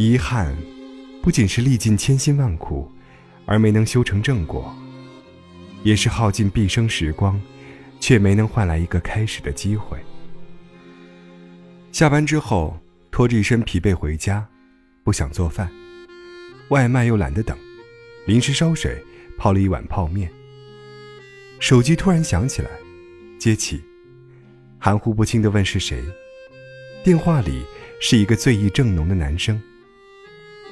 遗憾，不仅是历尽千辛万苦而没能修成正果，也是耗尽毕生时光，却没能换来一个开始的机会。下班之后，拖着一身疲惫回家，不想做饭，外卖又懒得等，临时烧水泡了一碗泡面。手机突然响起来，接起，含糊不清的问是谁。电话里是一个醉意正浓的男生。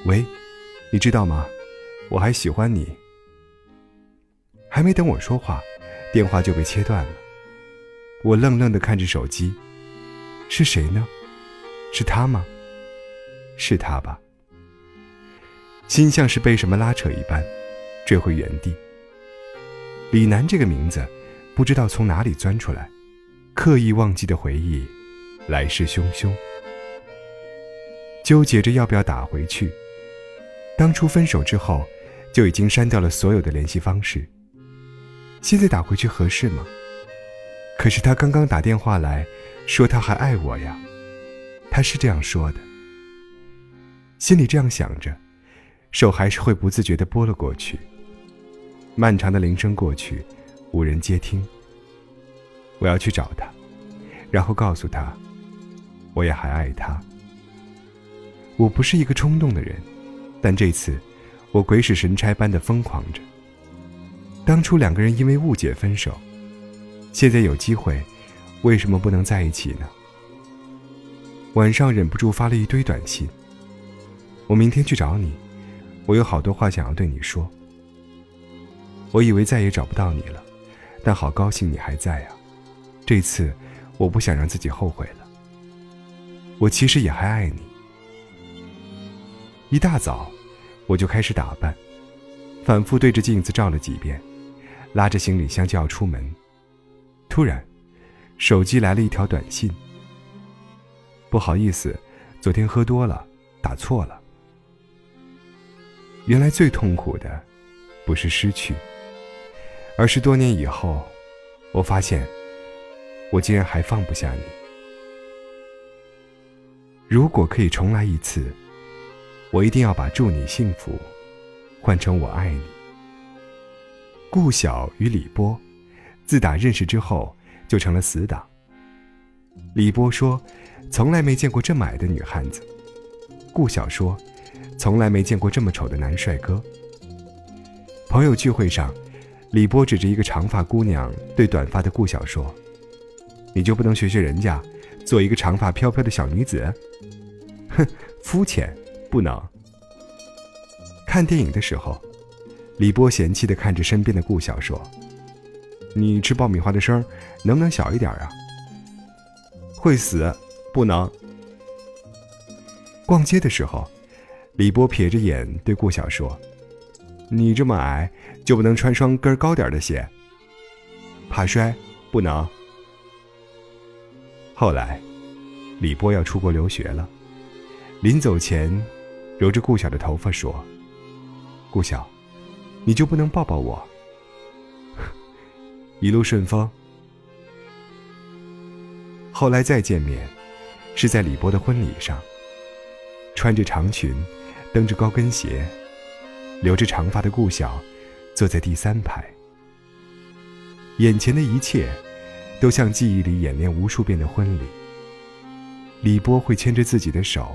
喂，你知道吗？我还喜欢你。还没等我说话，电话就被切断了。我愣愣的看着手机，是谁呢？是他吗？是他吧。心像是被什么拉扯一般，坠回原地。李楠这个名字，不知道从哪里钻出来，刻意忘记的回忆，来势汹汹。纠结着要不要打回去。当初分手之后，就已经删掉了所有的联系方式。现在打回去合适吗？可是他刚刚打电话来说他还爱我呀，他是这样说的。心里这样想着，手还是会不自觉地拨了过去。漫长的铃声过去，无人接听。我要去找他，然后告诉他，我也还爱他。我不是一个冲动的人，但这次，我鬼使神差般的疯狂着。当初两个人因为误解分手，现在有机会，为什么不能在一起呢？晚上忍不住发了一堆短信。我明天去找你，我有好多话想要对你说。我以为再也找不到你了，但好高兴你还在啊！这次我不想让自己后悔了。我其实也还爱你。一大早，我就开始打扮，反复对着镜子照了几遍，拉着行李箱就要出门。突然，手机来了一条短信：“不好意思，昨天喝多了，打错了。”原来最痛苦的，不是失去。而是多年以后，我发现，我竟然还放不下你。如果可以重来一次，我一定要把“祝你幸福”换成“我爱你”。顾晓与李波，自打认识之后就成了死党。李波说，从来没见过这么矮的女汉子；顾晓说，从来没见过这么丑的男帅哥。朋友聚会上。李波指着一个长发姑娘，对短发的顾晓说：“你就不能学学人家，做一个长发飘飘的小女子？”哼，肤浅，不能。看电影的时候，李波嫌弃的看着身边的顾晓说：“你吃爆米花的声能不能小一点啊？”会死，不能。逛街的时候，李波撇着眼对顾晓说。你这么矮，就不能穿双跟高点的鞋？怕摔，不能。后来，李波要出国留学了，临走前，揉着顾晓的头发说：“顾晓，你就不能抱抱我？一路顺风。”后来再见面，是在李波的婚礼上，穿着长裙，蹬着高跟鞋。留着长发的顾晓，坐在第三排。眼前的一切，都像记忆里演练无数遍的婚礼。李波会牵着自己的手，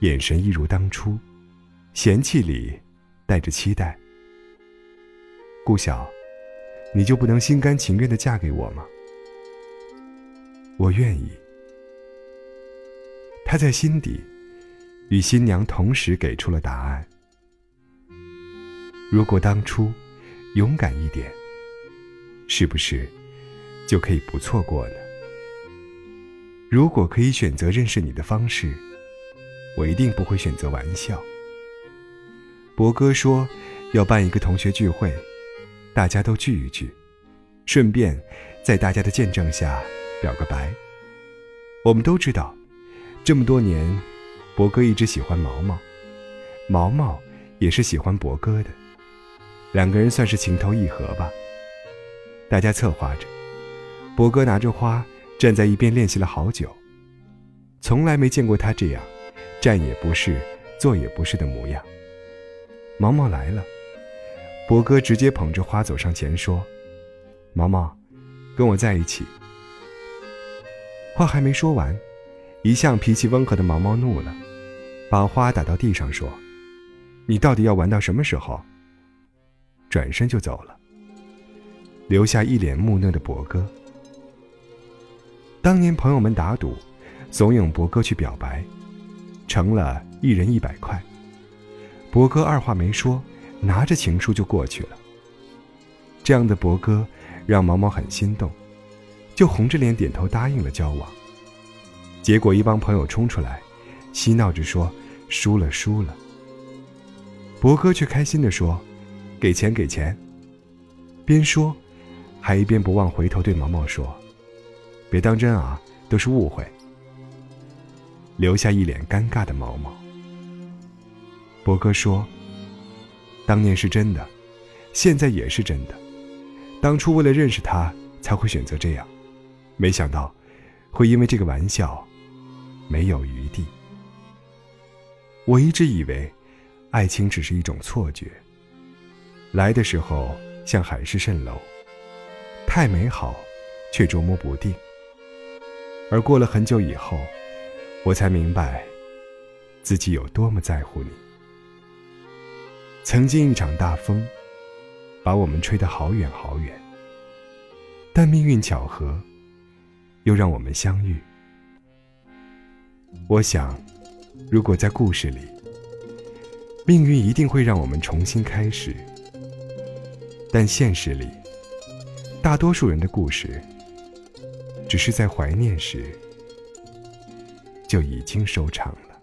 眼神一如当初，嫌弃里带着期待。顾晓，你就不能心甘情愿的嫁给我吗？我愿意。他在心底，与新娘同时给出了答案。如果当初勇敢一点，是不是就可以不错过呢？如果可以选择认识你的方式，我一定不会选择玩笑。博哥说要办一个同学聚会，大家都聚一聚，顺便在大家的见证下表个白。我们都知道，这么多年，博哥一直喜欢毛毛，毛毛也是喜欢博哥的。两个人算是情投意合吧。大家策划着，博哥拿着花站在一边练习了好久，从来没见过他这样，站也不是，坐也不是的模样。毛毛来了，博哥直接捧着花走上前说：“毛毛，跟我在一起。”话还没说完，一向脾气温和的毛毛怒了，把花打到地上说：“你到底要玩到什么时候？”转身就走了，留下一脸木讷的博哥。当年朋友们打赌，怂恿博哥去表白，成了一人一百块。博哥二话没说，拿着情书就过去了。这样的博哥让毛毛很心动，就红着脸点头答应了交往。结果一帮朋友冲出来，嬉闹着说输了输了。博哥却开心地说。给钱，给钱。边说，还一边不忘回头对毛毛说：“别当真啊，都是误会。”留下一脸尴尬的毛毛。博哥说：“当年是真的，现在也是真的。当初为了认识他，才会选择这样，没想到，会因为这个玩笑，没有余地。我一直以为，爱情只是一种错觉。”来的时候像海市蜃楼，太美好，却捉摸不定。而过了很久以后，我才明白，自己有多么在乎你。曾经一场大风，把我们吹得好远好远，但命运巧合，又让我们相遇。我想，如果在故事里，命运一定会让我们重新开始。但现实里，大多数人的故事，只是在怀念时就已经收场了。